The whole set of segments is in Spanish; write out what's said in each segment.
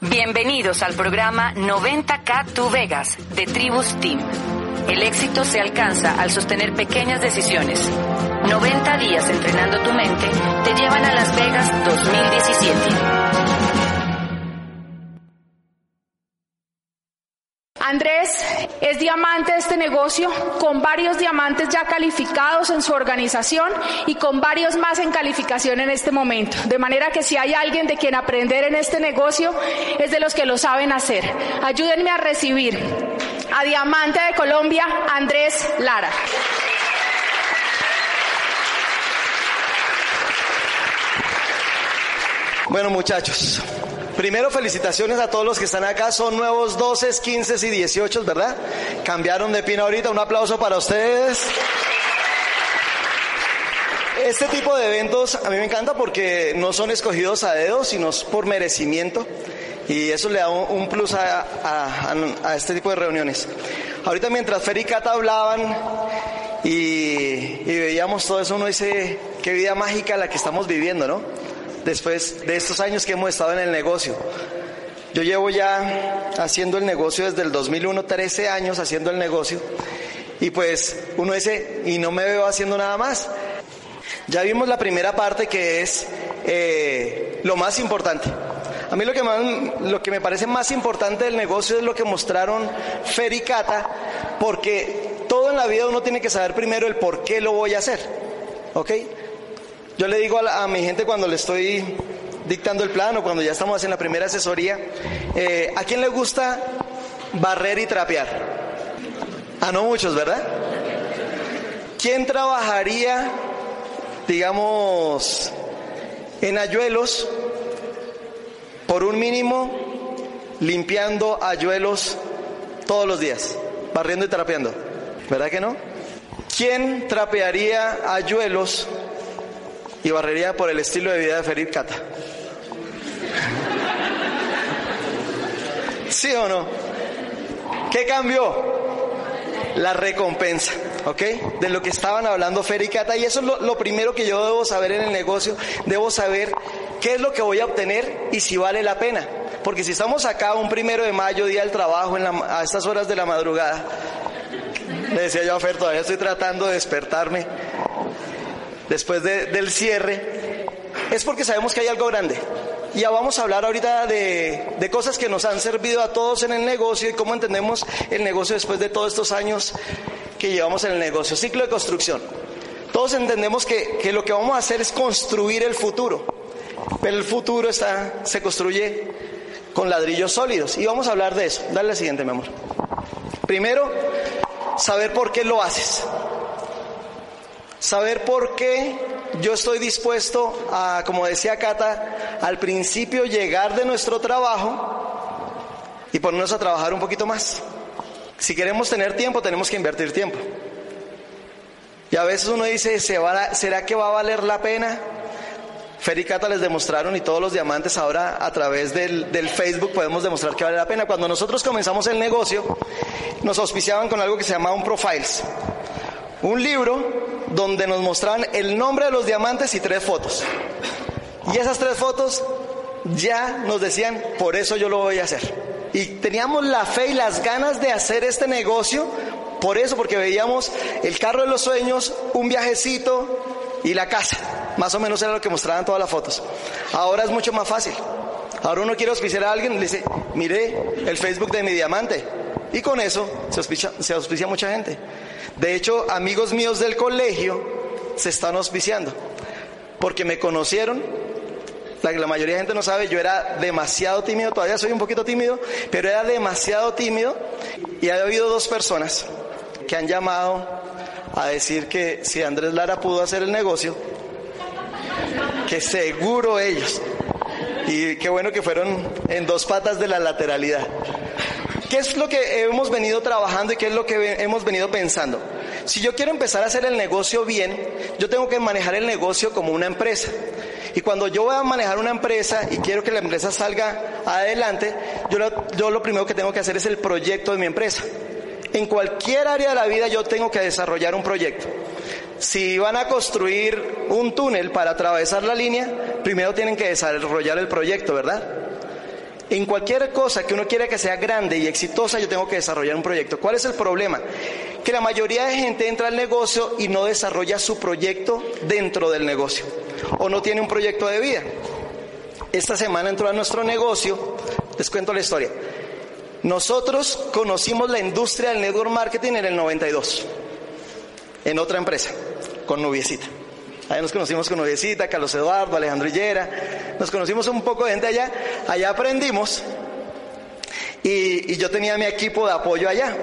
Bienvenidos al programa 90K Tu Vegas de Tribus Team. El éxito se alcanza al sostener pequeñas decisiones. 90 días entrenando tu mente te llevan a Las Vegas 2017. Andrés es diamante de este negocio, con varios diamantes ya calificados en su organización y con varios más en calificación en este momento. De manera que si hay alguien de quien aprender en este negocio, es de los que lo saben hacer. Ayúdenme a recibir a Diamante de Colombia, Andrés Lara. Bueno muchachos, Primero, felicitaciones a todos los que están acá. Son nuevos 12, 15 y 18, ¿verdad? Cambiaron de pino ahorita. Un aplauso para ustedes. Este tipo de eventos a mí me encanta porque no son escogidos a dedo, sino por merecimiento. Y eso le da un plus a, a, este tipo de reuniones. Ahorita mientras Fer y Cata hablaban y, y veíamos todo eso, uno dice, qué vida mágica la que estamos viviendo, ¿no? Después de estos años que hemos estado en el negocio. Yo llevo ya haciendo el negocio desde el 2001, 13 años haciendo el negocio. Y pues uno dice, y no me veo haciendo nada más. Ya vimos la primera parte que es eh, lo más importante. A mí lo que, más, lo que me parece más importante del negocio es lo que mostraron Fer y Cata, porque todo en la vida uno tiene que saber primero el por qué lo voy a hacer. ¿Ok? Yo le digo a, mi gente cuando le estoy dictando el plan o cuando ya estamos en la primera asesoría, eh, ¿a quién le gusta barrer y trapear? A no muchos, ¿verdad? ¿Quién trabajaría, digamos, en ayuelos por un mínimo limpiando ayuelos todos los días, barriendo y trapeando? ¿Verdad que no? ¿Quién trapearía ayuelos y barrería por el estilo de vida de Ferit Cata. ¿Sí o no? ¿Qué cambió? La recompensa, ¿ok? De lo que estaban hablando Fer y Cata. Y eso es lo, primero que yo debo saber en el negocio. Debo saber qué es lo que voy a obtener y si vale la pena. Porque si estamos acá un primero de mayo, día del trabajo, en a estas horas de la madrugada, le decía yo a Fer, todavía estoy tratando de despertarme después del cierre, es porque sabemos que hay algo grande. Ya vamos a hablar ahorita de, de, cosas que nos han servido a todos en el negocio y cómo entendemos el negocio después de todos estos años que llevamos en el negocio. Ciclo de construcción. Todos entendemos que, que lo que vamos a hacer es construir el futuro, pero el futuro está, se construye con ladrillos sólidos y vamos a hablar de eso. Dale la siguiente, mi amor. Primero, saber por qué lo haces. Saber por qué yo estoy dispuesto a, como decía Cata, al principio llegar de nuestro trabajo y ponernos a trabajar un poquito más. Si queremos tener tiempo, tenemos que invertir tiempo. Y a veces uno dice, ¿será que va a valer la pena? Fer y Cata les demostraron y todos los diamantes ahora a través del, del, Facebook podemos demostrar que vale la pena. Cuando nosotros comenzamos el negocio, nos auspiciaban con algo que se llamaba un profiles. Un libro donde nos mostraban el nombre de los diamantes y tres fotos. Y esas tres fotos ya nos decían, por eso yo lo voy a hacer. Y teníamos la fe y las ganas de hacer este negocio, por eso, porque veíamos el carro de los sueños, un viajecito y la casa. Más o menos era lo que mostraban todas las fotos. Ahora es mucho más fácil. Ahora uno quiere auspiciar a alguien, le dice, mire el Facebook de mi diamante. Y con eso se se auspicia mucha gente. De hecho, amigos míos del colegio se están auspiciando, porque me conocieron. La, la mayoría de gente no sabe, yo era demasiado tímido, todavía soy un poquito tímido, pero era demasiado tímido y ha habido dos personas que han llamado a decir que si Andrés Lara pudo hacer el negocio, que seguro ellos. Y qué bueno que fueron en dos patas de la lateralidad. ¿Qué es lo que hemos venido trabajando y qué es lo que hemos venido pensando? Si yo quiero empezar a hacer el negocio bien, yo tengo que manejar el negocio como una empresa. Y cuando yo voy a manejar una empresa y quiero que la empresa salga adelante, yo lo, primero que tengo que hacer es el proyecto de mi empresa. En cualquier área de la vida yo tengo que desarrollar un proyecto. Si van a construir un túnel para atravesar la línea, primero tienen que desarrollar el proyecto, ¿verdad? En cualquier cosa que uno quiera que sea grande y exitosa, yo tengo que desarrollar un proyecto. ¿Cuál es el problema? Que la mayoría de gente entra al negocio y no desarrolla su proyecto dentro del negocio o no tiene un proyecto de vida. Esta semana entró a nuestro negocio, les cuento la historia. Nosotros conocimos la industria del network marketing en el 92, en otra empresa, con Nubiecita. Ahí nos conocimos con Noviecita, Carlos Eduardo, Alejandro Hillera. Nos conocimos un poco de gente allá. Allá aprendimos. Y, yo tenía mi equipo de apoyo allá.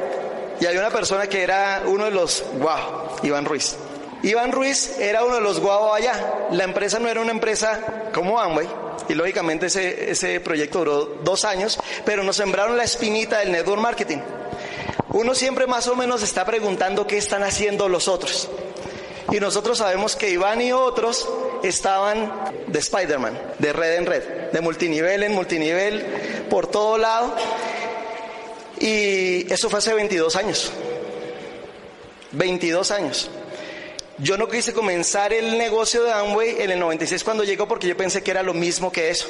Y había una persona que era uno de los guau, Iván Ruiz. Iván Ruiz era uno de los guau allá. La empresa no era una empresa como Amway. Y lógicamente ese, ese proyecto duró dos años, pero nos sembraron la espinita del network marketing. Uno siempre más o menos está preguntando qué están haciendo los otros. Y nosotros sabemos que Iván y otros estaban de Spider-Man, de red en red, de multinivel en multinivel, por todo lado. Y eso fue hace 22 años. 22 años. Yo no quise comenzar el negocio de Amway en el 96 cuando llegó porque yo pensé que era lo mismo que eso.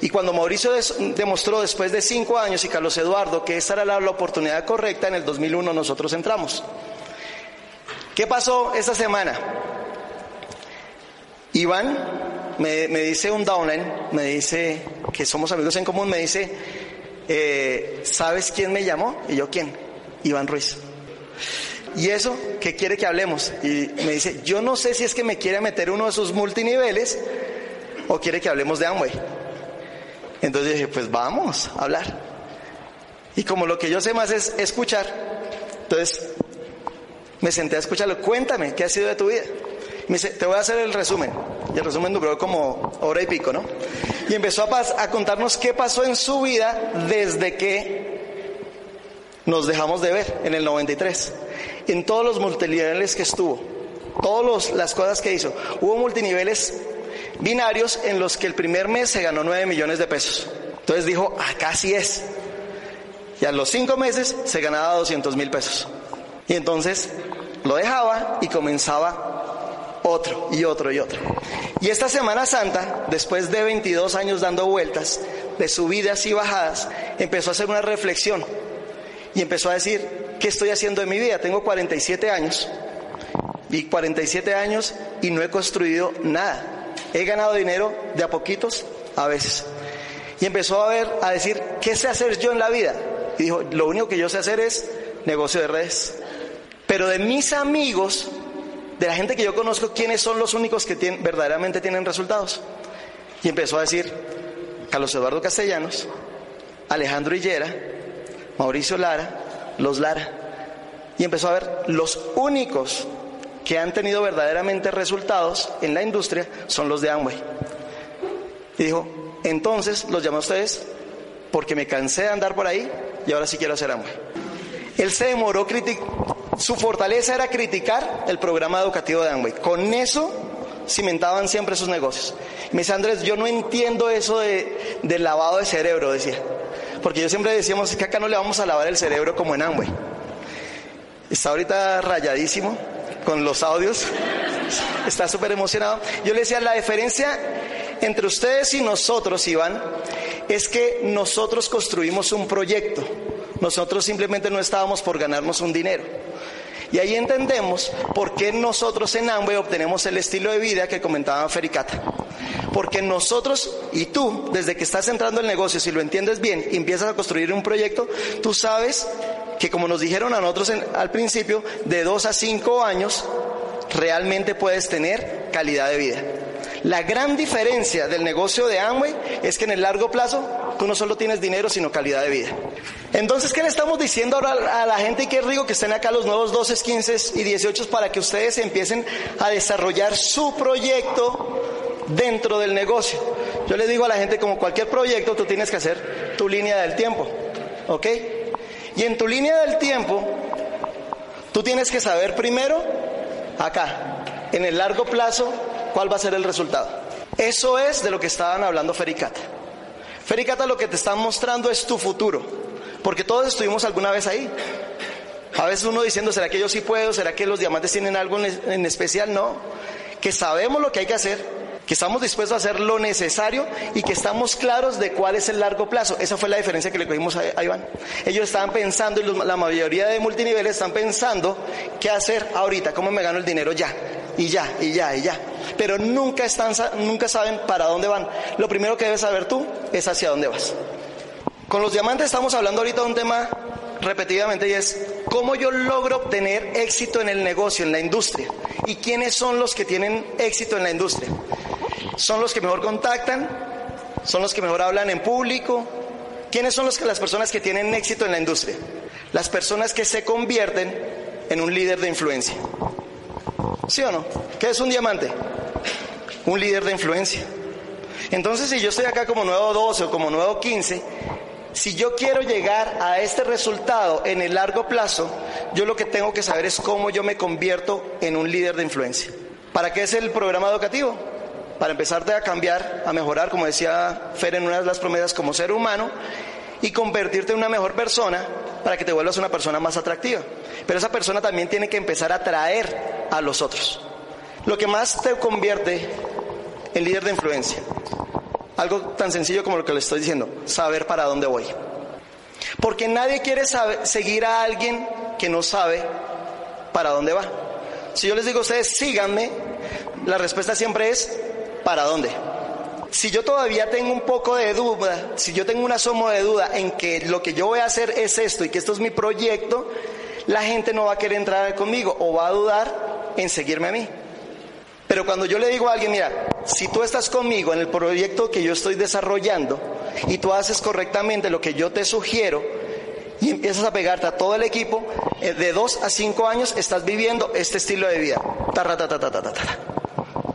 Y cuando Mauricio demostró después de cinco años y Carlos Eduardo que esa era la oportunidad correcta, en el 2001 nosotros entramos. ¿Qué pasó esta semana? Iván me, dice un downline, me dice que somos amigos en común, me dice, eh, ¿sabes quién me llamó? Y yo, ¿quién? Iván Ruiz. ¿Y eso qué quiere que hablemos? Y me dice, yo no sé si es que me quiere meter uno de sus multiniveles o quiere que hablemos de Amway. Entonces dije, pues vamos a hablar. Y como lo que yo sé más es escuchar, entonces me senté a escucharlo. Cuéntame, ¿qué ha sido de tu vida? Me dice, te voy a hacer el resumen. Y el resumen duró como hora y pico, ¿no? Y empezó a, a contarnos qué pasó en su vida desde que nos dejamos de ver en el 93. En todos los multiniveles que estuvo, todas las cosas que hizo. Hubo multiniveles binarios en los que el primer mes se ganó 9 millones de pesos. Entonces dijo, acá sí es. Y a los cinco meses se ganaba 200 mil pesos. Y entonces lo dejaba y comenzaba otro y otro y otro. Y esta Semana Santa, después de 22 años dando vueltas, de subidas y bajadas, empezó a hacer una reflexión y empezó a decir, ¿qué estoy haciendo en mi vida? Tengo 47 años y 47 años y no he construido nada. He ganado dinero de a poquitos a veces. Y empezó a ver, a decir, ¿qué sé hacer yo en la vida? Y dijo, lo único que yo sé hacer es negocio de redes. Pero de mis amigos, de la gente que yo conozco, ¿quiénes son los únicos que verdaderamente tienen resultados? Y empezó a decir Carlos Eduardo Castellanos, Alejandro Hillera, Mauricio Lara, los Lara. Y empezó a ver los únicos que han tenido verdaderamente resultados en la industria son los de Amway. Y dijo, entonces los llamo a ustedes porque me cansé de andar por ahí y ahora sí quiero hacer Amway. Él se demoró su fortaleza era criticar el programa educativo de Amway. Con eso cimentaban siempre sus negocios. me dice Andrés, yo no entiendo eso de, lavado de cerebro, decía. Porque yo siempre decíamos que acá no le vamos a lavar el cerebro como en Amway. Está ahorita rayadísimo con los audios. Está súper emocionado. Yo le decía, la diferencia entre ustedes y nosotros, Iván, es que nosotros construimos un proyecto. Nosotros simplemente no estábamos por ganarnos un dinero. Y ahí entendemos por qué nosotros en Amway obtenemos el estilo de vida que comentaba Fericata. Porque nosotros y tú, desde que estás entrando el negocio, si lo entiendes bien y empiezas a construir un proyecto, tú sabes que como nos dijeron a nosotros al principio, de dos a cinco años, realmente puedes tener calidad de vida. La gran diferencia del negocio de Amway es que en el largo plazo tú no solo tienes dinero, sino calidad de vida. Entonces, ¿qué le estamos diciendo ahora a la gente? Y qué rico que estén acá los nuevos 12, 15 y 18 para que ustedes empiecen a desarrollar su proyecto dentro del negocio. Yo le digo a la gente, como cualquier proyecto, tú tienes que hacer tu línea del tiempo. ¿Ok? Y en tu línea del tiempo, tú tienes que saber primero, acá, en el largo plazo, cuál va a ser el resultado. Eso es de lo que estaban hablando Fericata. Fericata lo que te está mostrando es tu futuro, porque todos estuvimos alguna vez ahí. A veces uno diciendo, ¿será que yo sí puedo? ¿Será que los diamantes tienen algo en especial? No, que sabemos lo que hay que hacer, que estamos dispuestos a hacer lo necesario y que estamos claros de cuál es el largo plazo. Esa fue la diferencia que le cogimos a, Iván. Ellos estaban pensando, y la mayoría de multiniveles están pensando qué hacer ahorita, cómo me gano el dinero ya, y ya, y ya, y ya. Pero nunca, están, nunca saben para dónde van. Lo primero que debes saber tú es hacia dónde vas. Con los diamantes estamos hablando ahorita de un tema repetidamente y es cómo yo logro obtener éxito en el negocio, en la industria. ¿Y quiénes son los que tienen éxito en la industria? Son los que mejor contactan, son los que mejor hablan en público. ¿Quiénes son los que, las personas que tienen éxito en la industria? Las personas que se convierten en un líder de influencia. ¿Sí o no? ¿Qué es un diamante? Un líder de influencia. Entonces, si yo estoy acá como nuevo 12 o como nuevo 15, si yo quiero llegar a este resultado en el largo plazo, yo lo que tengo que saber es cómo yo me convierto en un líder de influencia. ¿Para qué es el programa educativo? Para empezarte a cambiar, a mejorar, como decía Fer en una de las promesas, como ser humano y convertirte en una mejor persona para que te vuelvas una persona más atractiva. Pero esa persona también tiene que empezar a atraer a los otros. Lo que más te convierte en líder de influencia, algo tan sencillo como lo que le estoy diciendo, saber para dónde voy. Porque nadie quiere seguir a alguien que no sabe para dónde va. Si yo les digo a ustedes, síganme, la respuesta siempre es, ¿para dónde? Si yo todavía tengo un poco de duda, si yo tengo un asomo de duda en que lo que yo voy a hacer es esto y que esto es mi proyecto, la gente no va a querer entrar conmigo o va a dudar en seguirme a mí. Pero cuando yo le digo a alguien, mira, si tú estás conmigo en el proyecto que yo estoy desarrollando y tú haces correctamente lo que yo te sugiero y empiezas a pegarte a todo el equipo, eh, de dos a cinco años estás viviendo este estilo de vida.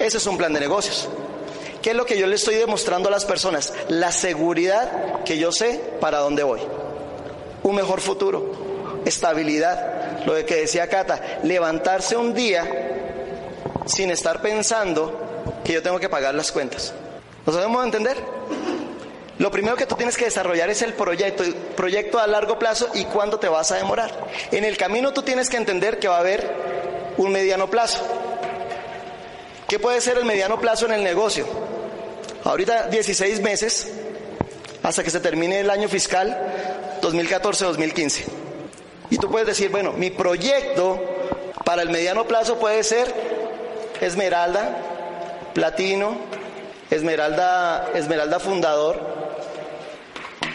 Ese es un plan de negocios. ¿Qué es lo que yo le estoy demostrando a las personas? La seguridad que yo sé para dónde voy. Un mejor futuro, estabilidad. Lo de que decía Cata, levantarse un día sin estar pensando que yo tengo que pagar las cuentas. ¿Nos sabemos entender? Lo primero que tú tienes que desarrollar es el proyecto, proyecto a largo plazo y cuándo te vas a demorar. En el camino tú tienes que entender que va a haber un mediano plazo. ¿Qué puede ser el mediano plazo en el negocio? Ahorita 16 meses hasta que se termine el año fiscal 2014-2015. Y tú puedes decir, bueno, mi proyecto para el mediano plazo puede ser Esmeralda, Platino, Esmeralda, Esmeralda Fundador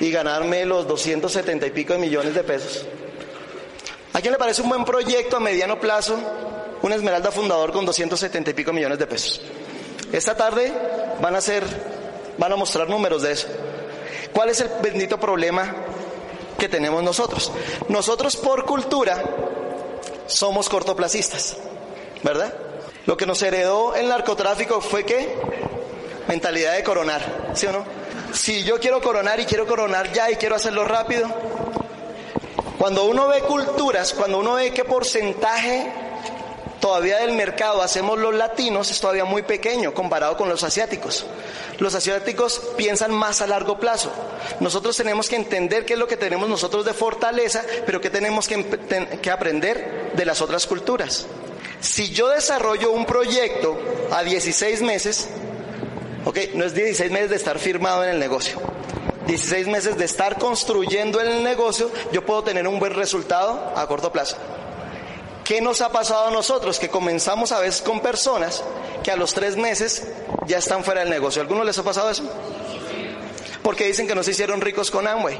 y ganarme los 270 y pico de millones de pesos. ¿A quién le parece un buen proyecto a mediano plazo? Un Esmeralda Fundador con 270 y pico millones de pesos. Esta tarde van a ser, van a mostrar números de eso. ¿Cuál es el bendito problema que tenemos nosotros? Nosotros por cultura somos cortoplacistas, ¿verdad? Lo que nos heredó el narcotráfico fue que mentalidad de coronar, ¿sí o no? Si yo quiero coronar y quiero coronar ya y quiero hacerlo rápido, cuando uno ve culturas, cuando uno ve qué porcentaje todavía del mercado hacemos los latinos es todavía muy pequeño comparado con los asiáticos. Los asiáticos piensan más a largo plazo. Nosotros tenemos que entender qué es lo que tenemos nosotros de fortaleza, pero que tenemos que, que aprender de las otras culturas. Si yo desarrollo un proyecto a 16 meses, ok, no es 16 meses de estar firmado en el negocio. 16 meses de estar construyendo el negocio, yo puedo tener un buen resultado a corto plazo. ¿Qué nos ha pasado a nosotros? Que comenzamos a veces con personas que a los tres meses ya están fuera del negocio. ¿A algunos les ha pasado eso? Porque dicen que no se hicieron ricos con Amway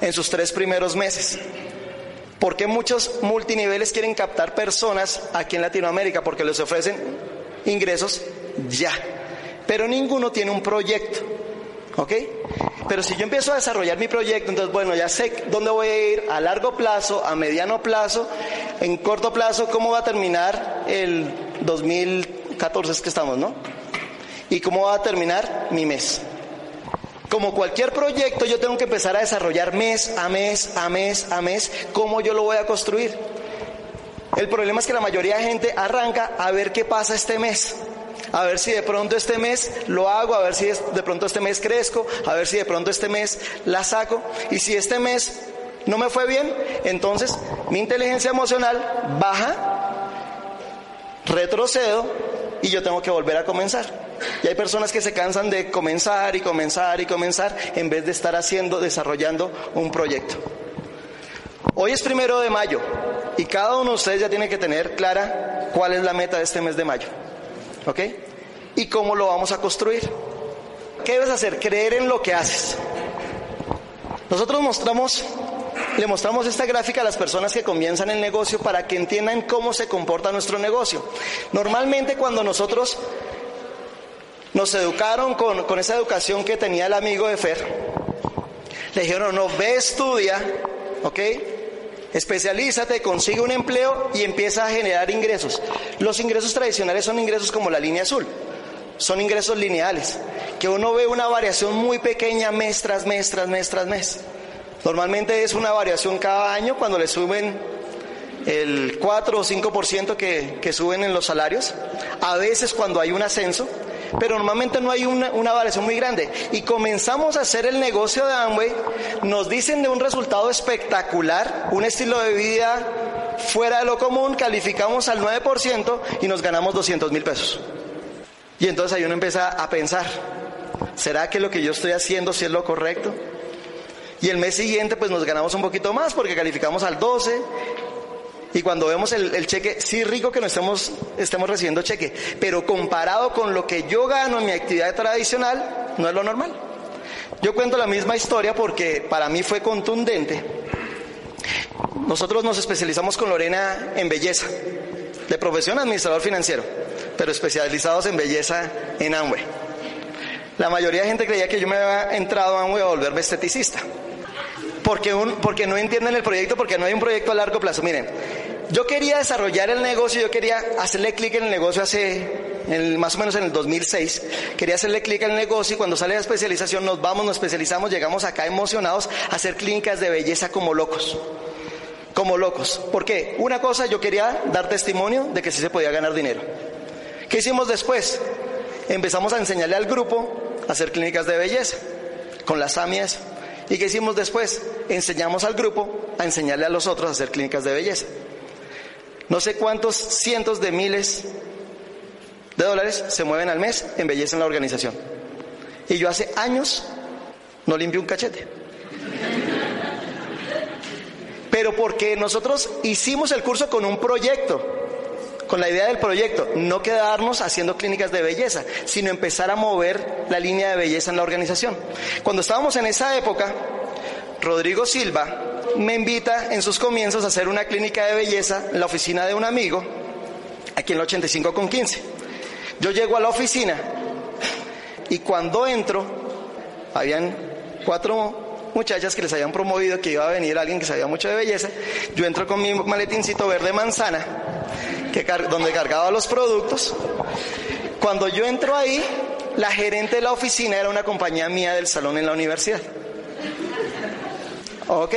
en sus tres primeros meses. ¿Por qué muchos multiniveles quieren captar personas aquí en Latinoamérica? Porque les ofrecen ingresos ya. Pero ninguno tiene un proyecto. ¿Ok? Pero si yo empiezo a desarrollar mi proyecto, entonces, bueno, ya sé dónde voy a ir a largo plazo, a mediano plazo, en corto plazo, cómo va a terminar el 2014 es que estamos, ¿no? Y cómo va a terminar mi mes. Como cualquier proyecto, yo tengo que empezar a desarrollar mes a mes, a mes, a mes, cómo yo lo voy a construir. El problema es que la mayoría de gente arranca a ver qué pasa este mes a ver si de pronto este mes lo hago, a ver si de pronto este mes crezco, a ver si de pronto este mes la saco. Y si este mes no me fue bien, entonces mi inteligencia emocional baja, retrocedo y yo tengo que volver a comenzar. Y hay personas que se cansan de comenzar y comenzar y comenzar en vez de estar haciendo, desarrollando un proyecto. Hoy es primero de mayo y cada uno de ustedes ya tiene que tener clara cuál es la meta de este mes de mayo. ¿Ok? Y cómo lo vamos a construir. ¿Qué debes hacer? Creer en lo que haces. Nosotros mostramos, le mostramos esta gráfica a las personas que comienzan el negocio para que entiendan cómo se comporta nuestro negocio. Normalmente cuando nosotros nos educaron con, con esa educación que tenía el amigo de Fer, le dijeron, no, ve, estudia, ¿ok? Especialízate, consigue un empleo y empieza a generar ingresos. Los ingresos tradicionales son ingresos como la línea azul, son ingresos lineales, que uno ve una variación muy pequeña mes tras mes, tras mes, tras mes. Normalmente es una variación cada año cuando le suben el 4 o 5% que, que suben en los salarios, a veces cuando hay un ascenso, pero normalmente no hay una, una, variación muy grande. Y comenzamos a hacer el negocio de Amway, nos dicen de un resultado espectacular, un estilo de vida fuera de lo común, calificamos al 9% y nos ganamos 200 mil pesos. Y entonces ahí uno empieza a pensar, ¿será que lo que yo estoy haciendo si es lo correcto? Y el mes siguiente pues nos ganamos un poquito más porque calificamos al 12 y cuando vemos el, cheque, sí rico que no estemos, estemos recibiendo cheque, pero comparado con lo que yo gano en mi actividad tradicional, no es lo normal. Yo cuento la misma historia porque para mí fue contundente. Nosotros nos especializamos con Lorena en belleza, de profesión administrador financiero, pero especializados en belleza en Amway. La mayoría de gente creía que yo me había entrado a Amway a volverme esteticista porque, un, porque no entienden el proyecto, porque no hay un proyecto a largo plazo. Miren, yo quería desarrollar el negocio, yo quería hacerle clic en el negocio hace en, más o menos en el 2006. Quería hacerle clic el negocio y cuando sale la especialización nos vamos, nos especializamos, llegamos acá emocionados a hacer clínicas de belleza como locos. Como locos. ¿Por qué? Una cosa, yo quería dar testimonio de que sí se podía ganar dinero. ¿Qué hicimos después? Empezamos a enseñarle al grupo a hacer clínicas de belleza con las AMIAS. ¿Y qué hicimos después? Enseñamos al grupo a enseñarle a los otros a hacer clínicas de belleza. No sé cuántos cientos de miles de dólares se mueven al mes en belleza en la organización. Y yo hace años no limpio un cachete. Pero porque nosotros hicimos el curso con un proyecto con la idea del proyecto, no quedarnos haciendo clínicas de belleza, sino empezar a mover la línea de belleza en la organización. Cuando estábamos en esa época, Rodrigo Silva me invita en sus comienzos a hacer una clínica de belleza en la oficina de un amigo, aquí en el 85 con 15. Yo llego a la oficina y cuando entro, habían cuatro muchachas que les habían promovido que iba a venir alguien que sabía mucho de belleza. Yo entro con mi maletincito verde manzana donde cargaba los productos. Cuando yo entro ahí, la gerente de la oficina era una compañía mía del salón en la universidad. Ok,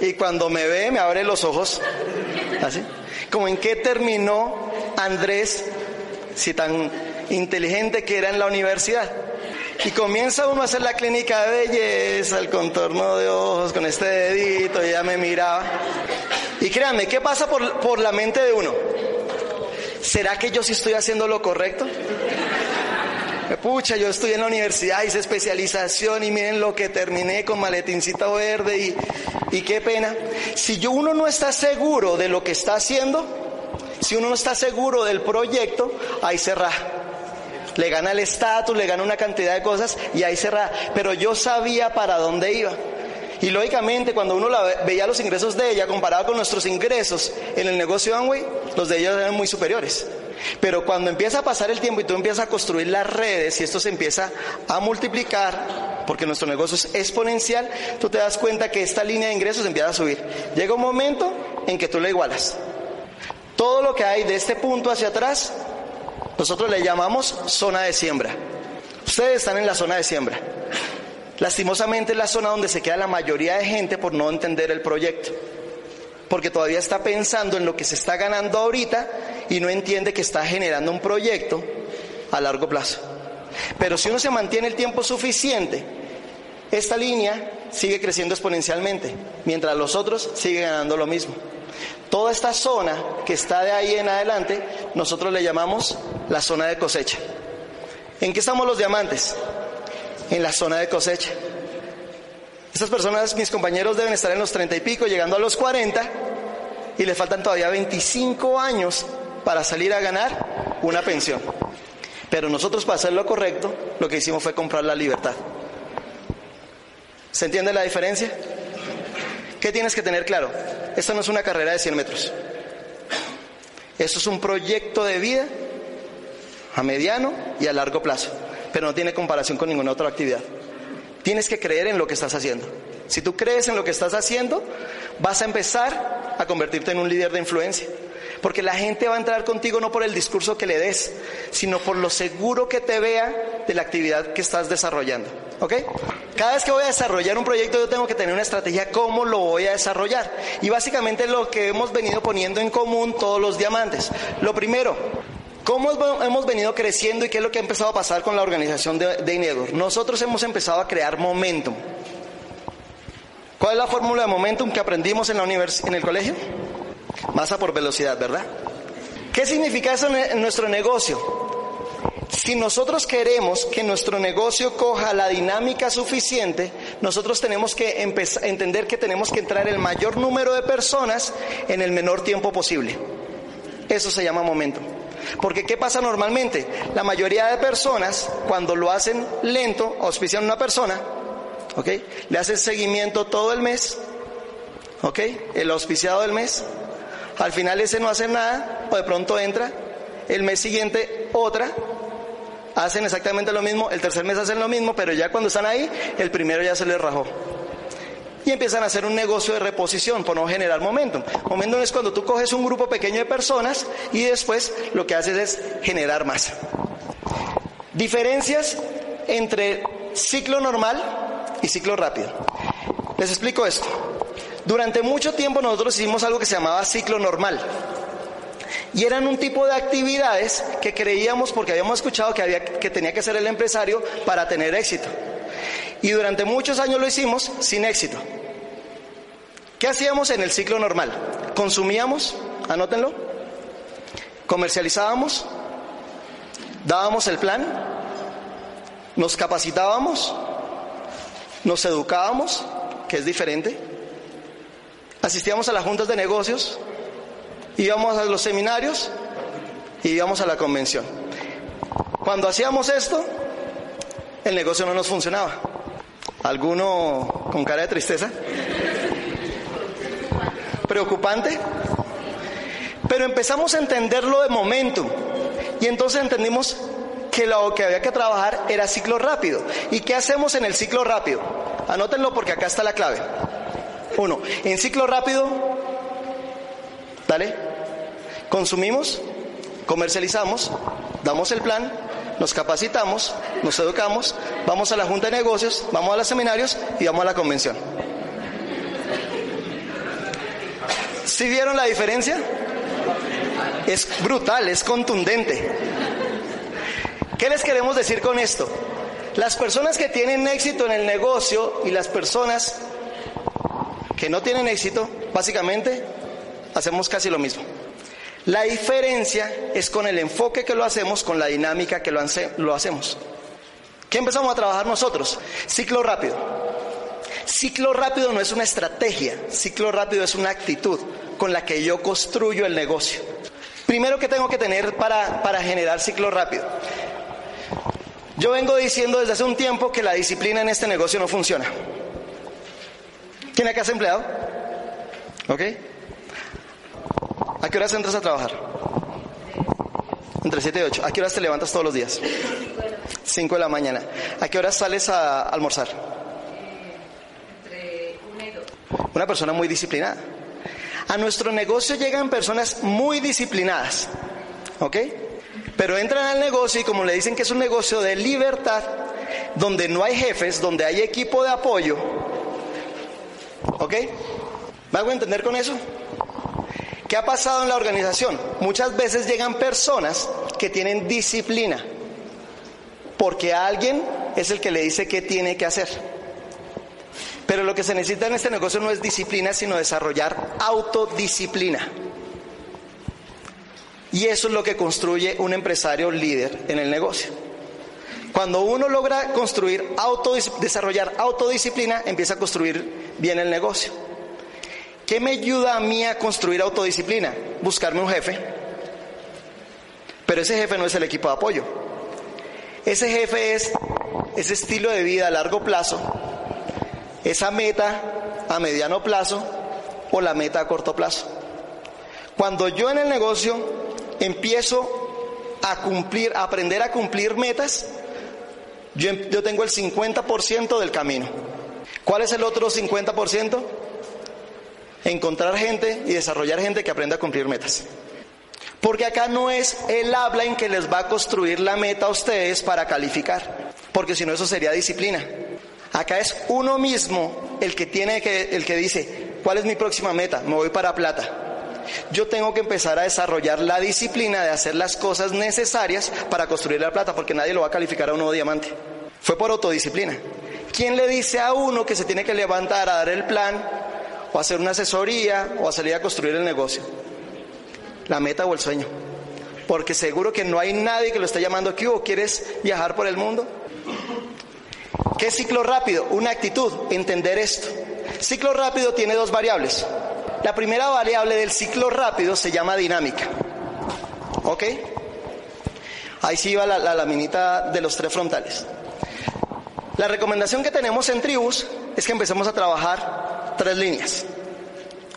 y cuando me ve, me abre los ojos, así, como en qué terminó Andrés, si tan inteligente que era en la universidad. Y comienza uno a hacer la clínica de belleza, el contorno de ojos con este dedito, y ya me miraba. Y créanme, ¿qué pasa por, por la mente de uno? ¿Será que yo sí estoy haciendo lo correcto? Pucha, yo estoy en la universidad, hice especialización y miren lo que terminé con maletincito verde y, y qué pena. Si yo, uno no está seguro de lo que está haciendo, si uno no está seguro del proyecto, ahí se. Le gana el estatus, le gana una cantidad de cosas y ahí se. Pero yo sabía para dónde iba. Y lógicamente cuando uno veía los ingresos de ella comparado con nuestros ingresos en el negocio de Amway, los de ella eran muy superiores. Pero cuando empieza a pasar el tiempo y tú empiezas a construir las redes y esto se empieza a multiplicar, porque nuestro negocio es exponencial, tú te das cuenta que esta línea de ingresos empieza a subir. Llega un momento en que tú la igualas. Todo lo que hay de este punto hacia atrás, nosotros le llamamos zona de siembra. Ustedes están en la zona de siembra. Lastimosamente es la zona donde se queda la mayoría de gente por no entender el proyecto, porque todavía está pensando en lo que se está ganando ahorita y no entiende que está generando un proyecto a largo plazo. Pero si uno se mantiene el tiempo suficiente, esta línea sigue creciendo exponencialmente, mientras los otros siguen ganando lo mismo. Toda esta zona que está de ahí en adelante, nosotros le llamamos la zona de cosecha. ¿En qué estamos los diamantes? En la zona de cosecha. Estas personas, mis compañeros, deben estar en los 30 y pico, llegando a los 40, y les faltan todavía 25 años para salir a ganar una pensión. Pero nosotros para hacer lo correcto, lo que hicimos fue comprar la libertad. ¿Se entiende la diferencia? ¿Qué tienes que tener claro? Esta no es una carrera de 100 metros. Esto es un proyecto de vida a mediano y a largo plazo, pero no tiene comparación con ninguna otra actividad. Tienes que creer en lo que estás haciendo. Si tú crees en lo que estás haciendo, vas a empezar a convertirte en un líder de influencia. Porque la gente va a entrar contigo no por el discurso que le des, sino por lo seguro que te vea de la actividad que estás desarrollando. ¿Ok? Cada vez que voy a desarrollar un proyecto yo tengo que tener una estrategia cómo lo voy a desarrollar. Y básicamente lo que hemos venido poniendo en común todos los diamantes. Lo primero, ¿Cómo hemos venido creciendo y qué es lo que ha empezado a pasar con la organización de, de Nosotros hemos empezado a crear momentum. ¿Cuál es la fórmula de momentum que aprendimos en, la en el colegio? Masa por velocidad, ¿verdad? ¿Qué significa eso en nuestro negocio? Si nosotros queremos que nuestro negocio coja la dinámica suficiente, nosotros tenemos que entender que tenemos que entrar el mayor número de personas en el menor tiempo posible. Eso se llama momentum. Porque ¿qué pasa normalmente? La mayoría de personas, cuando lo hacen lento, auspician a una persona, ¿ok? Le hacen seguimiento todo el mes, ¿ok? El auspiciado del mes. Al final ese no hace nada, o de pronto entra. El mes siguiente otra, hacen exactamente lo mismo, el tercer mes hacen lo mismo, pero ya cuando están ahí, el primero ya se les rajó y empiezan a hacer un negocio de reposición por no generar momentum. Momentum es cuando tú coges un grupo pequeño de personas y después lo que haces es generar más. Diferencias entre ciclo normal y ciclo rápido. Les explico esto. Durante mucho tiempo nosotros hicimos algo que se llamaba ciclo normal. Y eran un tipo de actividades que creíamos porque habíamos escuchado que, había, que tenía que ser el empresario para tener éxito. Y durante muchos años lo hicimos sin éxito. ¿Qué hacíamos en el ciclo normal? Consumíamos, anótenlo, comercializábamos, dábamos el plan, nos capacitábamos, nos educábamos, que es diferente, asistíamos a las juntas de negocios, íbamos a los seminarios y íbamos a la convención. Cuando hacíamos esto, el negocio no nos funcionaba. ¿Alguno con cara de tristeza? ¿Preocupante? Pero empezamos a entenderlo de momento y entonces entendimos que lo que había que trabajar era ciclo rápido. ¿Y qué hacemos en el ciclo rápido? Anótenlo porque acá está la clave. Uno, en ciclo rápido, dale, consumimos, comercializamos, damos el plan, nos capacitamos, nos educamos, vamos a la junta de negocios, vamos a los seminarios y vamos a la convención. ¿Sí vieron la diferencia? Es brutal, es contundente. ¿Qué les queremos decir con esto? Las personas que tienen éxito en el negocio y las personas que no tienen éxito, básicamente hacemos casi lo mismo. La diferencia es con el enfoque que lo hacemos, con la dinámica que lo, hacemos. ¿Qué empezamos a trabajar nosotros? Ciclo rápido. Ciclo rápido no es una estrategia, ciclo rápido es una actitud con la que yo construyo el negocio. Primero que tengo que tener para, para generar ciclo rápido. Yo vengo diciendo desde hace un tiempo que la disciplina en este negocio no funciona. ¿Quién acá es empleado? ¿Ok? ¿A qué horas entras a trabajar? Entre 7 y 8. ¿A qué horas te levantas todos los días? 5 de la mañana. ¿A qué horas sales a almorzar? Entre 1 y 2. Una persona muy disciplinada. A nuestro negocio llegan personas muy disciplinadas. ¿Ok? Pero entran al negocio y como le dicen que es un negocio de libertad, donde no hay jefes, donde hay equipo de apoyo. ¿Ok? ¿Me hago entender con eso? ¿Qué ha pasado en la organización? Muchas veces llegan personas que tienen disciplina, porque alguien es el que le dice qué tiene que hacer. Pero lo que se necesita en este negocio no es disciplina, sino desarrollar autodisciplina. Y eso es lo que construye un empresario líder en el negocio. Cuando uno logra construir, desarrollar autodisciplina, empieza a construir bien el negocio. ¿Qué me ayuda a mí a construir autodisciplina? Buscarme un jefe. Pero ese jefe no es el equipo de apoyo. Ese jefe es ese estilo de vida a largo plazo, esa meta a mediano plazo o la meta a corto plazo. Cuando yo en el negocio empiezo a cumplir, a aprender a cumplir metas, yo, yo tengo el 50% del camino. ¿Cuál es el otro 50%? Encontrar gente y desarrollar gente que aprenda a cumplir metas. Porque acá no es el habla en que les va a construir la meta a ustedes para calificar, porque si no eso sería disciplina. Acá es uno mismo el que tiene que, el que dice, ¿cuál es mi próxima meta? Me voy para plata. Yo tengo que empezar a desarrollar la disciplina de hacer las cosas necesarias para construir la plata, porque nadie lo va a calificar a uno diamante. Fue por autodisciplina. ¿Quién le dice a uno que se tiene que levantar a dar el plan, o hacer una asesoría, o a salir a construir el negocio? la meta o el sueño. Porque seguro que no hay nadie que lo esté llamando aquí o quieres viajar por el mundo. ¿Qué ciclo rápido? Una actitud, entender esto. Ciclo rápido tiene dos variables. La primera variable del ciclo rápido se llama dinámica. ¿Ok? Ahí sí va la, la laminita de los tres frontales. La recomendación que tenemos en Tribus es que empecemos a trabajar tres líneas.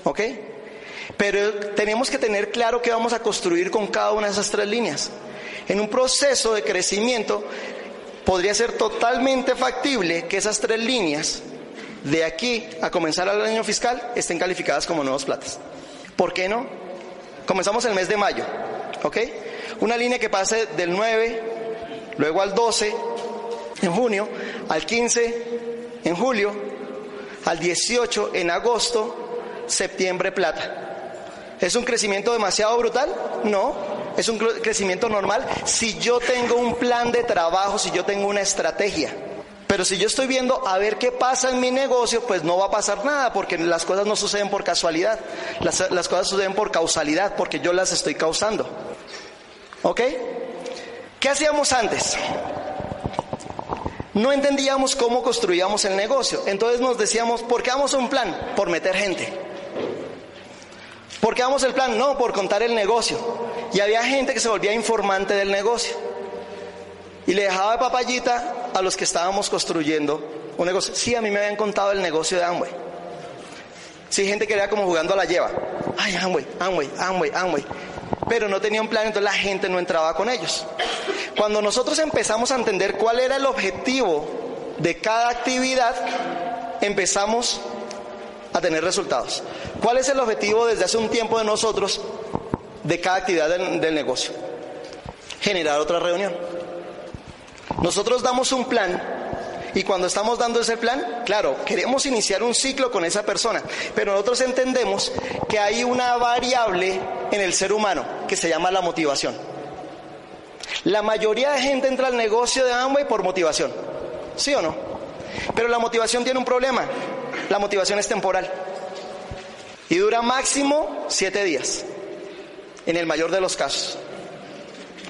¿Ok? Pero tenemos que tener claro qué vamos a construir con cada una de esas tres líneas. En un proceso de crecimiento podría ser totalmente factible que esas tres líneas, de aquí a comenzar el año fiscal, estén calificadas como nuevos platas. ¿Por qué no? Comenzamos el mes de mayo, ¿ok? Una línea que pase del 9, luego al 12 en junio, al 15 en julio, al 18 en agosto, septiembre plata. ¿Es un crecimiento demasiado brutal? No, es un crecimiento normal si yo tengo un plan de trabajo, si yo tengo una estrategia. Pero si yo estoy viendo a ver qué pasa en mi negocio, pues no va a pasar nada, porque las cosas no suceden por casualidad, las, las cosas suceden por causalidad, porque yo las estoy causando. ¿Ok? ¿Qué hacíamos antes? No entendíamos cómo construíamos el negocio, entonces nos decíamos, ¿por qué damos un plan? Por meter gente. ¿Por qué damos el plan? No, por contar el negocio. Y había gente que se volvía informante del negocio. Y le dejaba de papayita a los que estábamos construyendo un negocio. Sí, a mí me habían contado el negocio de Amway. Sí, gente que era como jugando a la lleva. Ay, Amway, Amway, Amway, Amway. Pero no tenía un plan, entonces la gente no entraba con ellos. Cuando nosotros empezamos a entender cuál era el objetivo de cada actividad, empezamos a tener resultados. ¿Cuál es el objetivo desde hace un tiempo de nosotros de cada actividad del, negocio? Generar otra reunión. Nosotros damos un plan y cuando estamos dando ese plan, claro, queremos iniciar un ciclo con esa persona, pero nosotros entendemos que hay una variable en el ser humano que se llama la motivación. La mayoría de gente entra al negocio de Amway por motivación, ¿sí o no? Pero la motivación tiene un problema, la motivación es temporal y dura máximo siete días, en el mayor de los casos.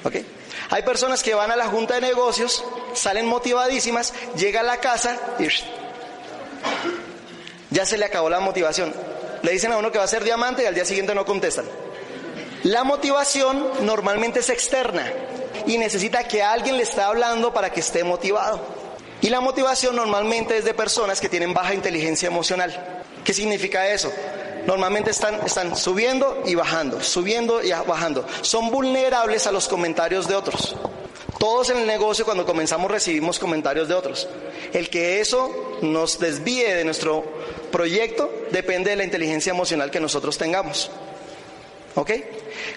¿Ok? Hay personas que van a la junta de negocios, salen motivadísimas, llega a la casa y ya se le acabó la motivación. Le dicen a uno que va a ser diamante y al día siguiente no contestan. La motivación normalmente es externa y necesita que alguien le esté hablando para que esté motivado. Y la motivación normalmente es de personas que tienen baja inteligencia emocional. ¿Qué significa eso? Normalmente están, están subiendo y bajando, subiendo y bajando. Son vulnerables a los comentarios de otros. Todos en el negocio cuando comenzamos recibimos comentarios de otros. El que eso nos desvíe de nuestro proyecto depende de la inteligencia emocional que nosotros tengamos. ¿Ok?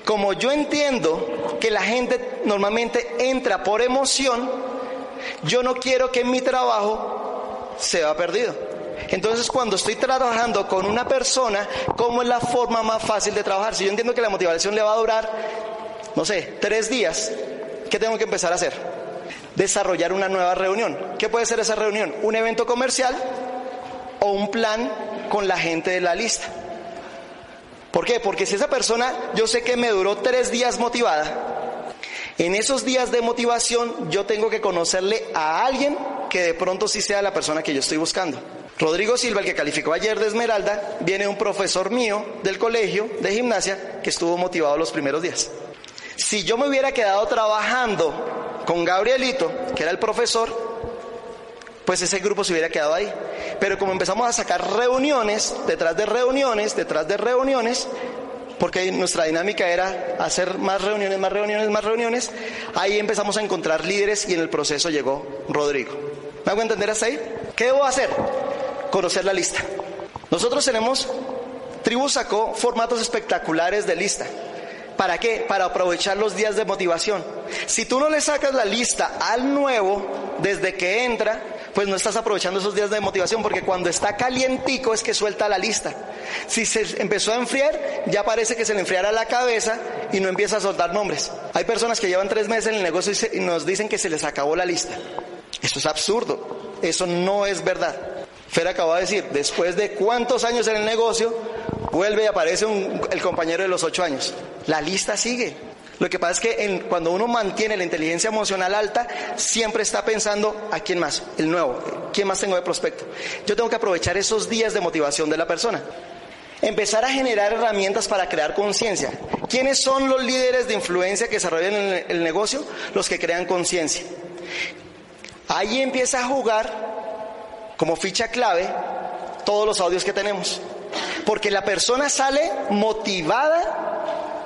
Como yo entiendo que la gente normalmente entra por emoción, yo no quiero que mi trabajo sea perdido. Entonces, cuando estoy trabajando con una persona, ¿cómo es la forma más fácil de trabajar? Si yo entiendo que la motivación le va a durar, no sé, tres días, ¿qué tengo que empezar a hacer? Desarrollar una nueva reunión. ¿Qué puede ser esa reunión? Un evento comercial o un plan con la gente de la lista. ¿Por qué? Porque si esa persona, yo sé que me duró tres días motivada, En esos días de motivación yo tengo que conocerle a alguien que de pronto sí sea la persona que yo estoy buscando. Rodrigo Silva, el que calificó ayer de Esmeralda, viene un profesor mío del colegio de gimnasia que estuvo motivado los primeros días. Si yo me hubiera quedado trabajando con Gabrielito, que era el profesor, pues ese grupo se hubiera quedado ahí. Pero como empezamos a sacar reuniones, detrás de reuniones, detrás de reuniones, porque nuestra dinámica era hacer más reuniones, más reuniones, más reuniones, ahí empezamos a encontrar líderes y en el proceso llegó Rodrigo. ¿Me hago entender hasta ahí? ¿Qué debo hacer? Conocer la lista. Nosotros tenemos, Tribu sacó formatos espectaculares de lista. ¿Para qué? Para aprovechar los días de motivación. Si tú no le sacas la lista al nuevo desde que entra, pues no estás aprovechando esos días de motivación porque cuando está calientico es que suelta la lista. Si se empezó a enfriar, ya parece que se le enfriará la cabeza y no empieza a soltar nombres. Hay personas que llevan tres meses en el negocio y nos dicen que se les acabó la lista. Eso es absurdo. Eso no es verdad. Fer acaba de decir, después de cuántos años en el negocio, vuelve y aparece el compañero de los ocho años. La lista sigue. Lo que pasa es que cuando uno mantiene la inteligencia emocional alta, siempre está pensando a quién más, el nuevo, quién más tengo de prospecto. Yo tengo que aprovechar esos días de motivación de la persona. Empezar a generar herramientas para crear conciencia. ¿Quiénes son los líderes de influencia que desarrollan el, el negocio? Los que crean conciencia. Ahí empieza a jugar como ficha clave todos los audios que tenemos. Porque la persona sale motivada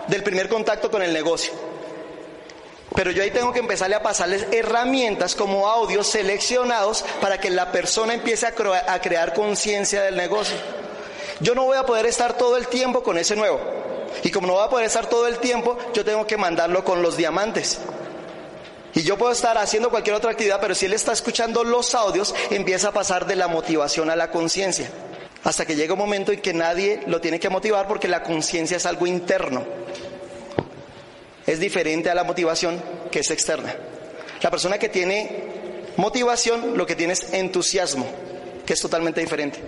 del primer contacto con el negocio. Pero yo ahí tengo que empezarle a pasarles herramientas como audios seleccionados para que la persona empiece a, crear conciencia del negocio. Yo no voy a poder estar todo el tiempo con ese nuevo. Y como no voy a poder estar todo el tiempo, yo tengo que mandarlo con los diamantes. Y yo puedo estar haciendo cualquier otra actividad, pero si él está escuchando los audios, empieza a pasar de la motivación a la conciencia. Hasta que llega un momento en que nadie lo tiene que motivar porque la conciencia es algo interno es diferente a la motivación que es externa. La persona que tiene motivación lo que tiene es entusiasmo, que es totalmente diferente.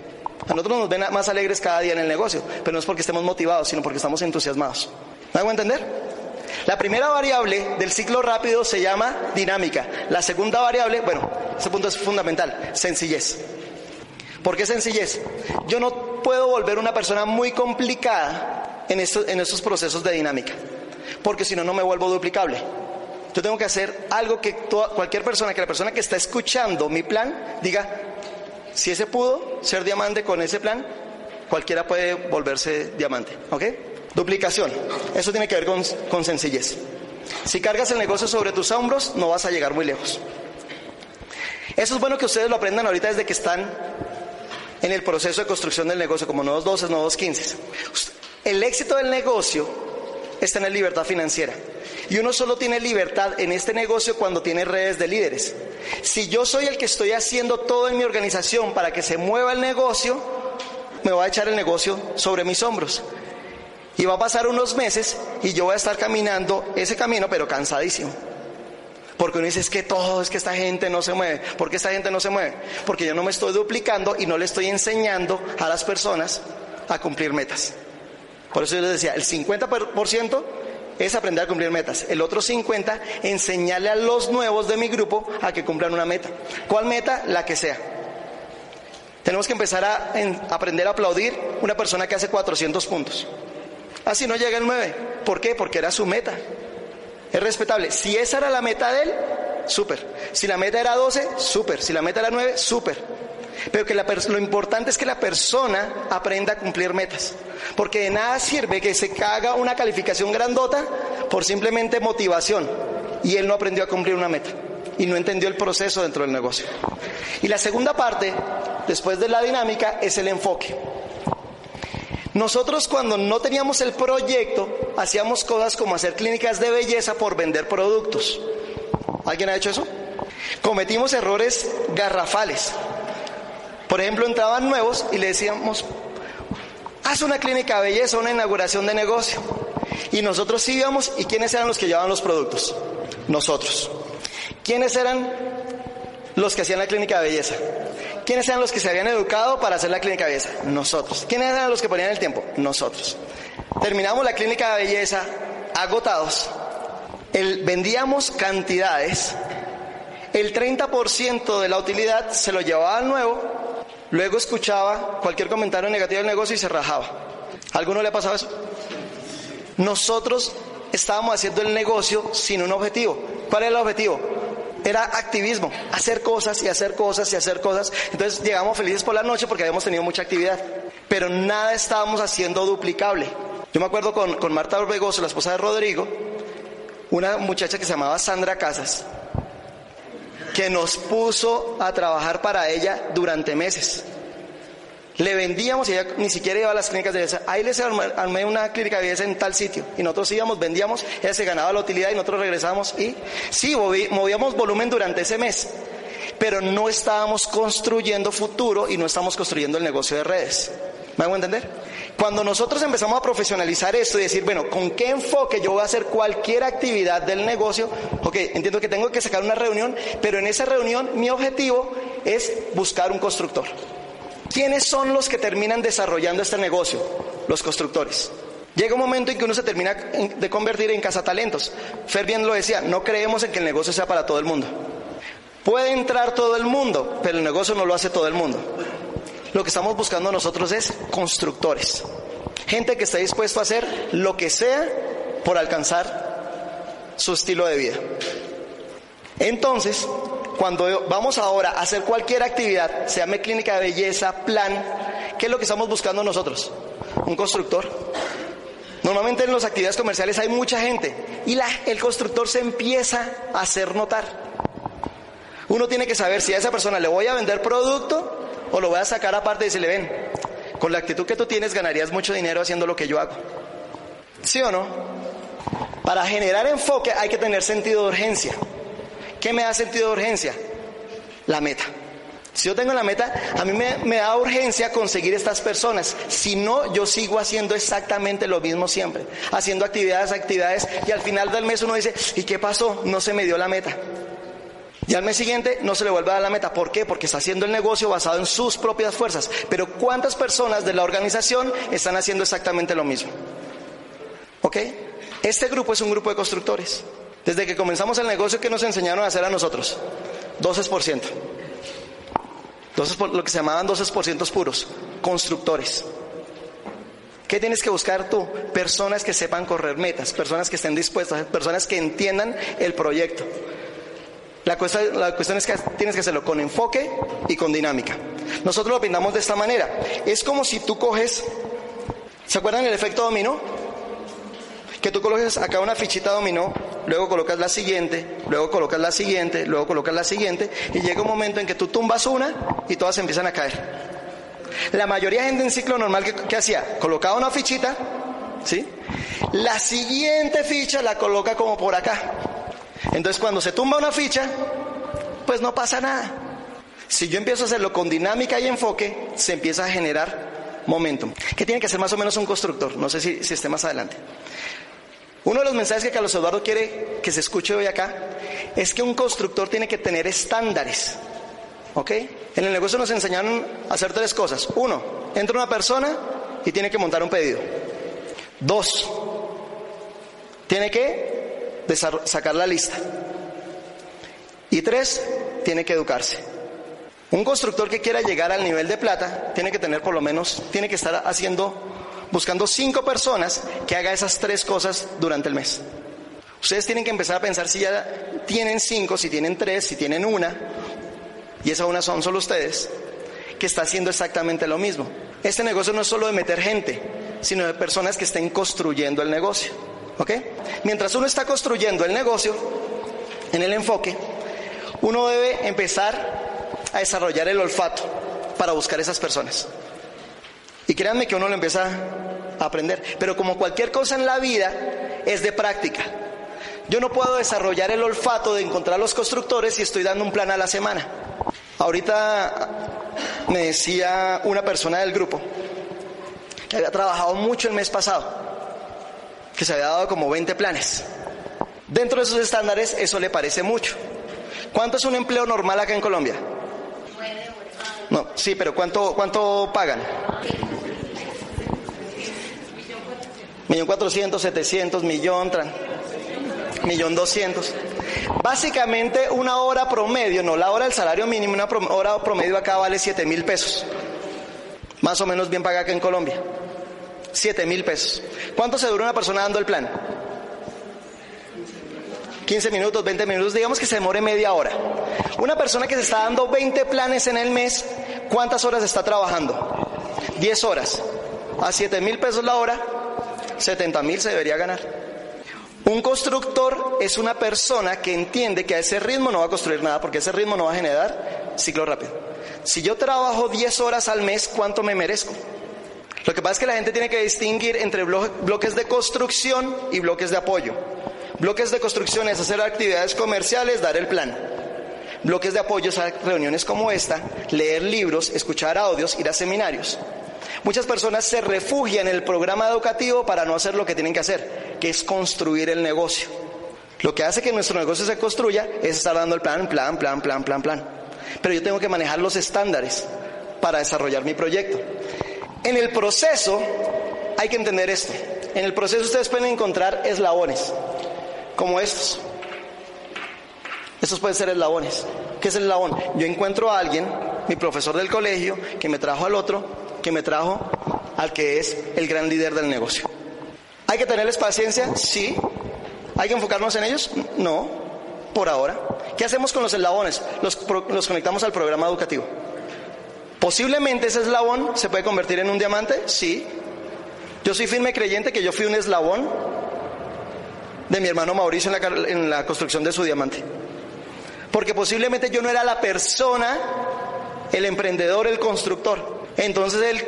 A nosotros nos ven más alegres cada día en el negocio, pero no es porque estemos motivados, sino porque estamos entusiasmados. ¿Me hago entender? La primera variable del ciclo rápido se llama dinámica. La segunda variable, bueno, ese punto es fundamental, sencillez. ¿Por qué sencillez? Yo no puedo volver una persona muy complicada en estos, procesos de dinámica porque si no, no me vuelvo duplicable. Yo tengo que hacer algo que cualquier persona, que la persona que está escuchando mi plan, diga, si ese pudo ser diamante con ese plan, cualquiera puede volverse diamante. ¿Ok? Duplicación. Eso tiene que ver con sencillez. Si cargas el negocio sobre tus hombros, no vas a llegar muy lejos. Eso es bueno que ustedes lo aprendan ahorita desde que están en el proceso de construcción del negocio, como nuevos 12, nuevos 15. El éxito del negocio es tener libertad financiera. Y uno solo tiene libertad en este negocio cuando tiene redes de líderes. Si yo soy el que estoy haciendo todo en mi organización para que se mueva el negocio, me va a echar el negocio sobre mis hombros. Y va a pasar unos meses y yo voy a estar caminando ese camino, pero cansadísimo. Porque uno dice, es que todo, es que esta gente no se mueve. ¿Por qué esta gente no se mueve? Porque yo no me estoy duplicando y no le estoy enseñando a las personas a cumplir metas. Por eso yo les decía, el 50% es aprender a cumplir metas. El otro 50, enseñarle a los nuevos de mi grupo a que cumplan una meta. ¿Cuál meta? La que sea. Tenemos que empezar a aprender a aplaudir una persona que hace 400 puntos. Así no llega el 9. ¿Por qué? Porque era su meta. Es respetable. Si esa era la meta de él, súper. Si la meta era 12, súper. Si la meta era 9, súper. Pero que lo importante es que la persona aprenda a cumplir metas. Porque de nada sirve que se haga una calificación grandota por simplemente motivación. Y él no aprendió a cumplir una meta. Y no entendió el proceso dentro del negocio. Y la segunda parte, después de la dinámica, es el enfoque. Nosotros cuando no teníamos el proyecto, hacíamos cosas como hacer clínicas de belleza por vender productos. ¿Alguien ha hecho eso? Cometimos errores garrafales. Por ejemplo, entraban nuevos y le decíamos, haz una clínica de belleza, una inauguración de negocio. Y nosotros íbamos, ¿y quiénes eran los que llevaban los productos? Nosotros. ¿Quiénes eran los que hacían la clínica de belleza? ¿Quiénes eran los que se habían educado para hacer la clínica de belleza? Nosotros. ¿Quiénes eran los que ponían el tiempo? Nosotros. Terminamos la clínica de belleza agotados. Vendíamos cantidades, el 30% de la utilidad se lo llevaba al nuevo, luego escuchaba cualquier comentario negativo del negocio y se rajaba. ¿Alguno le ha pasado eso? Nosotros estábamos haciendo el negocio sin un objetivo. ¿Cuál era el objetivo? Era activismo, hacer cosas y hacer cosas y hacer cosas. Entonces llegamos felices por la noche porque habíamos tenido mucha actividad, pero nada estábamos haciendo duplicable. Yo me acuerdo con, con Marta Orbegoso, la esposa de Rodrigo, una muchacha que se llamaba Sandra Casas, que nos puso a trabajar para ella durante meses. Le vendíamos y ella ni siquiera iba a las clínicas de belleza. Ahí les armé una clínica de belleza en tal sitio. Y nosotros íbamos, vendíamos, ella se ganaba la utilidad y nosotros regresábamos. Y sí, movíamos volumen durante ese mes. Pero no estábamos construyendo futuro y no estamos construyendo el negocio de redes. ¿Me hago entender? Cuando nosotros empezamos a profesionalizar esto y decir, bueno, ¿con qué enfoque yo voy a hacer cualquier actividad del negocio? Ok, entiendo que tengo que sacar una reunión, pero en esa reunión mi objetivo es buscar un constructor. ¿Quiénes son los que terminan desarrollando este negocio? Los constructores. Llega un momento en que uno se termina de convertir en cazatalentos. Fer bien lo decía, no creemos en que el negocio sea para todo el mundo. Puede entrar todo el mundo, pero el negocio no lo hace todo el mundo. Lo que estamos buscando nosotros es constructores. Gente que esté dispuesto a hacer lo que sea por alcanzar su estilo de vida. Entonces, cuando vamos ahora a hacer cualquier actividad, se llame clínica de belleza, plan, ¿qué es lo que estamos buscando nosotros? Un constructor. Normalmente en las actividades comerciales hay mucha gente y el constructor se empieza a hacer notar. Uno tiene que saber si a esa persona le voy a vender producto o lo voy a sacar aparte y le ven, con la actitud que tú tienes ganarías mucho dinero haciendo lo que yo hago. ¿Sí o no? Para generar enfoque hay que tener sentido de urgencia. ¿Qué me da sentido de urgencia? La meta. Si yo tengo la meta, a mí me, da urgencia conseguir estas personas. Si no, yo sigo haciendo exactamente lo mismo siempre. Haciendo actividades, actividades, y al final del mes uno dice, ¿y qué pasó? No se me dio la meta. Y al mes siguiente no se le vuelve a dar la meta. ¿Por qué? Porque está haciendo el negocio basado en sus propias fuerzas. Pero ¿cuántas personas de la organización están haciendo exactamente lo mismo? ¿Ok? Este grupo es un grupo de constructores. Desde que comenzamos el negocio, ¿qué nos enseñaron a hacer a nosotros? 12%. 12 lo que se llamaban 12% puros, constructores. ¿Qué tienes que buscar tú? Personas que sepan correr metas, personas que estén dispuestas, personas que entiendan el proyecto. La cuestión, la cuestión es que tienes que hacerlo con enfoque y con dinámica. Nosotros lo pintamos de esta manera. Es como si tú coges, ¿se acuerdan el efecto dominó? Que tú coloques acá una fichita dominó luego colocas la siguiente, luego colocas la siguiente, luego colocas la siguiente, y llega un momento en que tú tumbas una y todas empiezan a caer. La mayoría de gente en ciclo normal, ¿qué, hacía? Colocaba una fichita, ¿sí? La siguiente ficha la coloca como por acá. Entonces cuando se tumba una ficha, pues no pasa nada. Si yo empiezo a hacerlo con dinámica y enfoque, se empieza a generar momentum. ¿Qué tiene que hacer más o menos un constructor? No sé si, si esté más adelante. Uno de los mensajes que Carlos Eduardo quiere que se escuche hoy acá es que un constructor tiene que tener estándares. ¿Ok? En el negocio nos enseñaron a hacer tres cosas. Uno, entra una persona y tiene que montar un pedido. Dos, tiene que sacar la lista. Y tres, tiene que educarse. Un constructor que quiera llegar al nivel de plata tiene que tener por lo menos, tiene que estar haciendo buscando cinco personas que haga esas tres cosas durante el mes. Ustedes tienen que empezar a pensar si ya tienen cinco, si tienen tres, si tienen una, y esa una son solo ustedes, que está haciendo exactamente lo mismo. Este negocio no es solo de meter gente, sino de personas que estén construyendo el negocio. ¿Ok? Mientras uno está construyendo el negocio, en el enfoque, uno debe empezar a desarrollar el olfato para buscar esas personas. Y créanme que uno lo empieza a aprender. Pero como cualquier cosa en la vida, es de práctica. Yo no puedo desarrollar el olfato de encontrar los constructores si estoy dando un plan a la semana. Ahorita me decía una persona del grupo que había trabajado mucho el mes pasado, que se había dado como 20 planes. Dentro de esos estándares eso le parece mucho. ¿Cuánto es un empleo normal acá en Colombia? No, sí, pero ¿cuánto, cuánto pagan? Millón cuatrocientos, setecientos, millón, Millón doscientos. Básicamente una hora promedio, no la hora del salario mínimo, una hora promedio acá vale siete mil pesos. Más o menos bien pagada acá en Colombia. Siete mil pesos. ¿Cuánto se dura una persona dando el plan? 15 minutos, 20 minutos, digamos que se demore media hora. Una persona que se está dando 20 planes en el mes, ¿cuántas horas está trabajando? 10 horas. A 7 mil pesos la hora, 70 mil se debería ganar. Un constructor es una persona que entiende que a ese ritmo no va a construir nada, porque ese ritmo no va a generar ciclo rápido. Si yo trabajo 10 horas al mes, ¿cuánto me merezco? Lo que pasa es que la gente tiene que distinguir entre bloques de construcción y bloques de apoyo. Bloques de construcción es hacer actividades comerciales, dar el plan. Bloques de apoyo a reuniones como esta, leer libros, escuchar audios, ir a seminarios. Muchas personas se refugian en el programa educativo para no hacer lo que tienen que hacer, que es construir el negocio. Lo que hace que nuestro negocio se construya es estar dando el plan, plan, plan, plan, plan, plan. Pero yo tengo que manejar los estándares para desarrollar mi proyecto. En el proceso hay que entender esto. En el proceso ustedes pueden encontrar eslabones como estos. Estos pueden ser eslabones. ¿Qué es el eslabón? Yo encuentro a alguien, mi profesor del colegio, que me trajo al otro, que me trajo al que es el gran líder del negocio. ¿Hay que tenerles paciencia? Sí. ¿Hay que enfocarnos en ellos? No, por ahora. ¿Qué hacemos con los eslabones? Los, conectamos al programa educativo. Posiblemente ese eslabón se puede convertir en un diamante, sí. Yo soy firme creyente que yo fui un eslabón de mi hermano Mauricio en la, construcción de su diamante. Porque posiblemente yo no era la persona, el emprendedor, el constructor. Entonces él,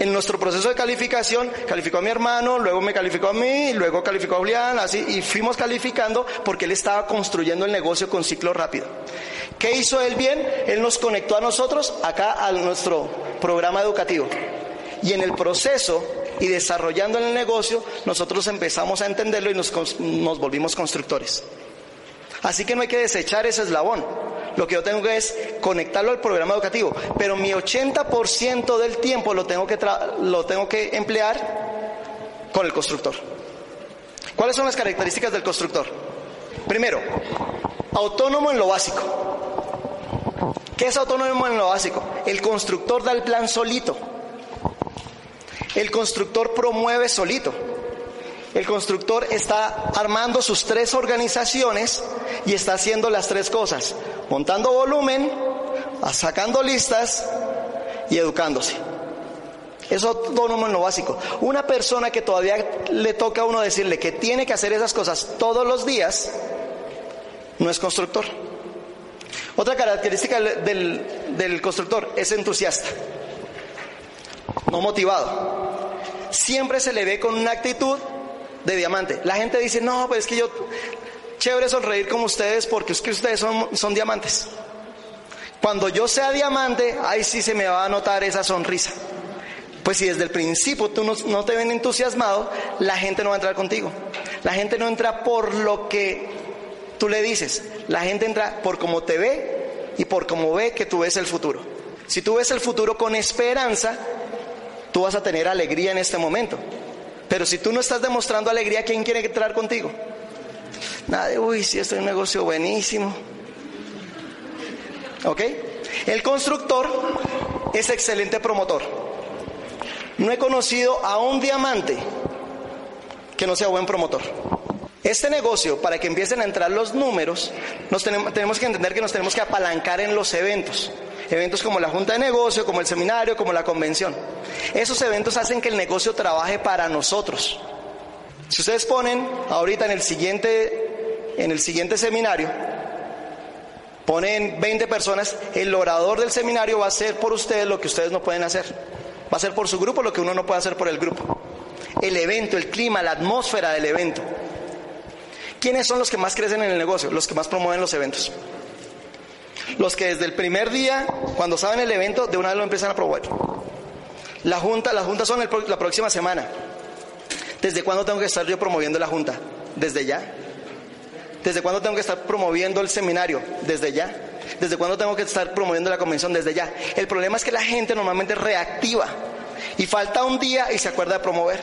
en nuestro proceso de calificación, calificó a mi hermano, luego me calificó a mí, luego calificó a Julián, así, y fuimos calificando porque él estaba construyendo el negocio con ciclo rápido. ¿Qué hizo él bien? Él nos conectó a nosotros acá a nuestro programa educativo. Y en el proceso y desarrollando el negocio, nosotros empezamos a entenderlo y nos volvimos constructores. Así que no hay que desechar ese eslabón. Lo que yo tengo que es conectarlo al programa educativo, pero mi 80% del tiempo lo tengo, que lo tengo que emplear con el constructor. ¿Cuáles son las características del constructor? Primero, autónomo en lo básico. ¿Qué es autónomo en lo básico? El constructor da el plan solito. El constructor promueve solito. El constructor está armando sus tres organizaciones y está haciendo las tres cosas. Montando volumen, sacando listas y educándose. Es autónomo en lo básico. Una persona que todavía le toca a uno decirle que tiene que hacer esas cosas todos los días, no es constructor. Otra característica del, del constructor es entusiasta, no motivado siempre se le ve con una actitud de diamante. La gente dice, no, pues es que yo, chévere sonreír como ustedes porque es que ustedes son, son diamantes. Cuando yo sea diamante, ahí sí se me va a notar esa sonrisa. Pues si desde el principio tú no, no, te ven entusiasmado, la gente no va a entrar contigo. La gente no entra por lo que tú le dices. La gente entra por cómo te ve y por cómo ve que tú ves el futuro. Si tú ves el futuro con esperanza, tú vas a tener alegría en este momento. Pero si tú no estás demostrando alegría, ¿quién quiere entrar contigo? Nadie, uy, si esto es un negocio buenísimo. ¿Ok? El constructor es excelente promotor. No he conocido a un diamante que no sea buen promotor. Este negocio, para que empiecen a entrar los números, nos tenemos, tenemos que entender que nos tenemos que apalancar en los eventos. Eventos como la junta de negocio, como el seminario, como la convención. Esos eventos hacen que el negocio trabaje para nosotros. Si ustedes ponen ahorita en el siguiente, en el siguiente seminario, ponen 20 personas, el orador del seminario va a hacer por ustedes lo que ustedes no pueden hacer. Va a hacer por su grupo lo que uno no puede hacer por el grupo. El evento, el clima, la atmósfera del evento. ¿Quiénes son los que más crecen en el negocio? Los que más promueven los eventos. Los que desde el primer día, cuando saben el evento, de una vez lo empiezan a promover. La junta, las juntas son la próxima semana. ¿Desde cuándo tengo que estar yo promoviendo la junta? ¿Desde ya? ¿Desde cuándo tengo que estar promoviendo el seminario? ¿Desde ya? ¿Desde cuándo tengo que estar promoviendo la convención? Desde ya. El problema es que la gente normalmente reactiva y falta un día y se acuerda de promover.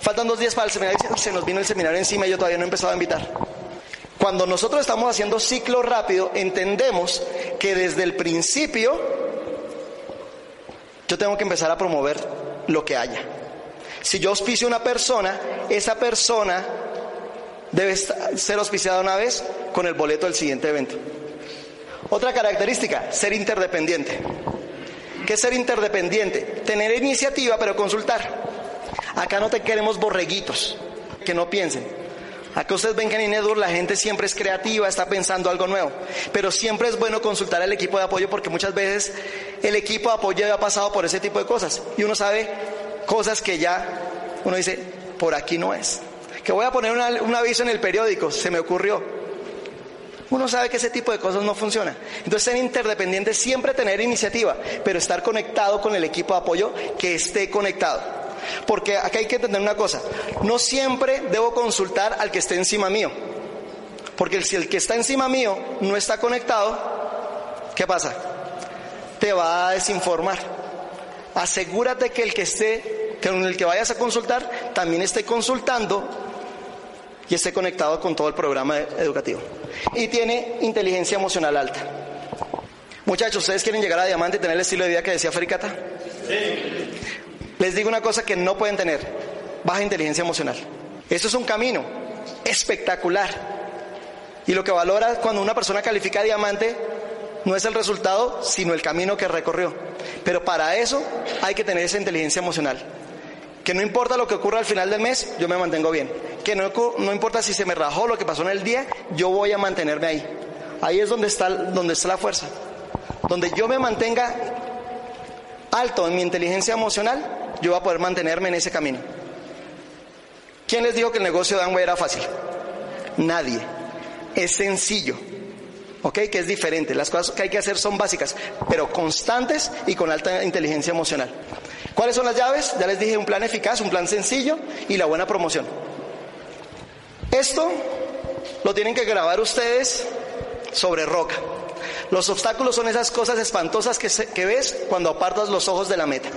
Faltan dos días para el seminario y se nos vino el seminario encima y yo todavía no he empezado a invitar. Cuando nosotros estamos haciendo ciclo rápido, entendemos que desde el principio yo tengo que empezar a promover lo que haya. Si yo auspicio a una persona, esa persona debe ser auspiciada una vez con el boleto del siguiente evento. Otra característica, ser interdependiente. ¿Qué es ser interdependiente? Tener iniciativa pero consultar. Acá no te queremos borreguitos, que no piensen. Acá ustedes ven que en Inedur la gente siempre es creativa, está pensando algo nuevo. Pero siempre es bueno consultar al equipo de apoyo porque muchas veces el equipo de apoyo ya ha pasado por ese tipo de cosas. Y uno sabe cosas que ya uno dice, por aquí no es. Que voy a poner un aviso en el periódico, se me ocurrió. Uno sabe que ese tipo de cosas no funciona. Entonces, ser interdependiente, siempre tener iniciativa, pero estar conectado con el equipo de apoyo que esté conectado. Porque acá hay que entender una cosa, no siempre debo consultar al que esté encima mío. Porque si el que está encima mío no está conectado, ¿qué pasa? Te va a desinformar. Asegúrate que el que esté, que el que vayas a consultar, también esté consultando y esté conectado con todo el programa educativo. Y tiene inteligencia emocional alta. Muchachos, ¿ustedes quieren llegar a diamante y tener el estilo de vida que decía Fericata? Sí. Les digo una cosa que no pueden tener, baja inteligencia emocional. Esto es un camino espectacular. Y lo que valora cuando una persona califica diamante no es el resultado, sino el camino que recorrió. Pero para eso hay que tener esa inteligencia emocional. Que no importa lo que ocurra al final del mes, yo me mantengo bien. Que no, no importa si se me rajó lo que pasó en el día, yo voy a mantenerme ahí. Ahí es donde está, donde está la fuerza. Donde yo me mantenga alto en mi inteligencia emocional, yo voy a poder mantenerme en ese camino. ¿Quién les dijo que el negocio de Amway era fácil? Nadie. Es sencillo. ¿Ok? Que es diferente. Las cosas que hay que hacer son básicas, pero constantes y con alta inteligencia emocional. ¿Cuáles son las llaves? Ya les dije un plan eficaz, un plan sencillo y la buena promoción. Esto lo tienen que grabar ustedes sobre roca. Los obstáculos son esas cosas espantosas que, que ves cuando apartas los ojos de la meta.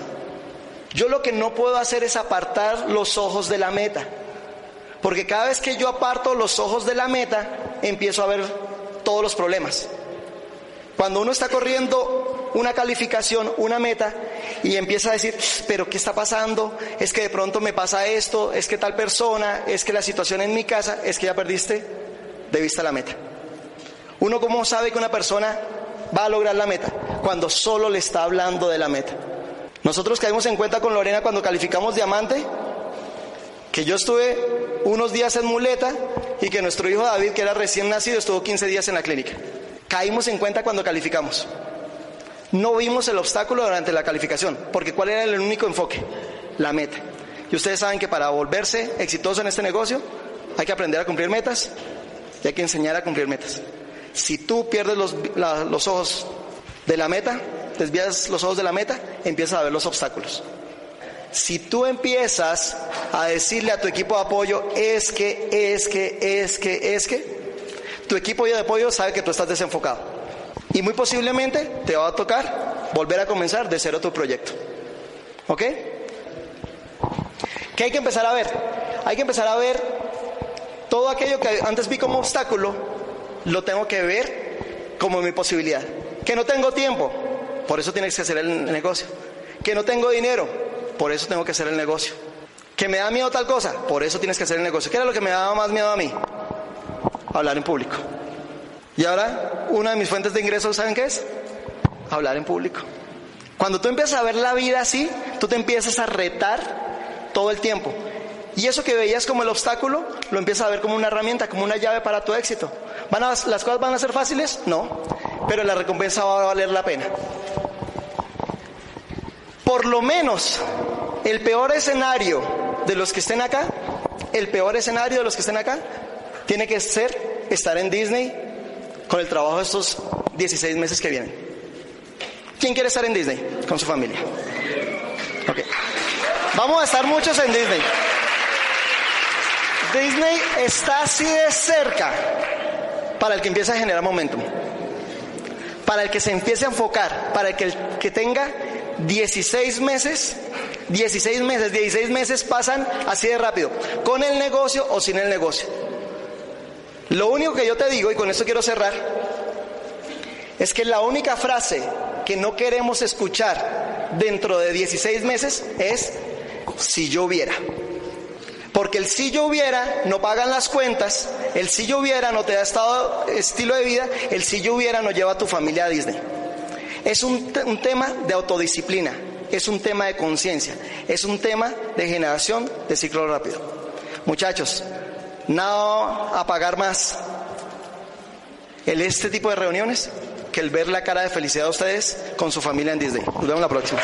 Yo lo que no puedo hacer es apartar los ojos de la meta. Porque cada vez que yo aparto los ojos de la meta, empiezo a ver todos los problemas. Cuando uno está corriendo una calificación, una meta, y empieza a decir, pero ¿qué está pasando? Es que de pronto me pasa esto, es que tal persona, es que la situación en mi casa, es que ya perdiste de vista la meta. Uno cómo sabe que una persona va a lograr la meta cuando solo le está hablando de la meta. Nosotros caímos en cuenta con Lorena cuando calificamos diamante, que yo estuve unos días en muleta y que nuestro hijo David, que era recién nacido, estuvo 15 días en la clínica. Caímos en cuenta cuando calificamos. No vimos el obstáculo durante la calificación, porque ¿cuál era el único enfoque? La meta. Y ustedes saben que para volverse exitoso en este negocio hay que aprender a cumplir metas y hay que enseñar a cumplir metas. Si tú pierdes los, los ojos de la meta, desvías los ojos de la meta, empiezas a ver los obstáculos. Si tú empiezas a decirle a tu equipo de apoyo, es que, es que, es que, es que, tu equipo de apoyo sabe que tú estás desenfocado. Y muy posiblemente te va a tocar volver a comenzar de cero tu proyecto. ¿Ok? ¿Qué hay que empezar a ver? Hay que empezar a ver todo aquello que antes vi como obstáculo, lo tengo que ver como mi posibilidad. Que no tengo tiempo, por eso tienes que hacer el negocio. Que no tengo dinero, por eso tengo que hacer el negocio. Que me da miedo tal cosa, por eso tienes que hacer el negocio. ¿Qué era lo que me daba más miedo a mí? Hablar en público. Y ahora, una de mis fuentes de ingresos, ¿saben qué es? Hablar en público. Cuando tú empiezas a ver la vida así, tú te empiezas a retar todo el tiempo. Y eso que veías como el obstáculo, lo empiezas a ver como una herramienta, como una llave para tu éxito. ¿Van ¿Las cosas van a ser fáciles? No, pero la recompensa va a valer la pena por lo menos el peor escenario de los que estén acá, el peor escenario de los que estén acá, tiene que ser estar en Disney con el trabajo de estos 16 meses que vienen. ¿Quién quiere estar en Disney con su familia? Okay. Vamos a estar muchos en Disney. Disney está así de cerca para el que empiece a generar momentum, para el que se empiece a enfocar, para el que, el que tenga 16 meses, 16 meses, 16 meses pasan así de rápido, con el negocio o sin el negocio. Lo único que yo te digo, y con esto quiero cerrar, es que la única frase que no queremos escuchar dentro de 16 meses es si yo hubiera. Porque el si yo hubiera no pagan las cuentas, el si yo hubiera no te da estado, estilo de vida, el si yo hubiera no lleva a tu familia a Disney. Es un, un tema de autodisciplina, es un tema de conciencia, es un tema de generación de ciclo rápido. Muchachos, nada a pagar más el este tipo de reuniones que el ver la cara de felicidad de ustedes con su familia en Disney. Nos vemos la próxima.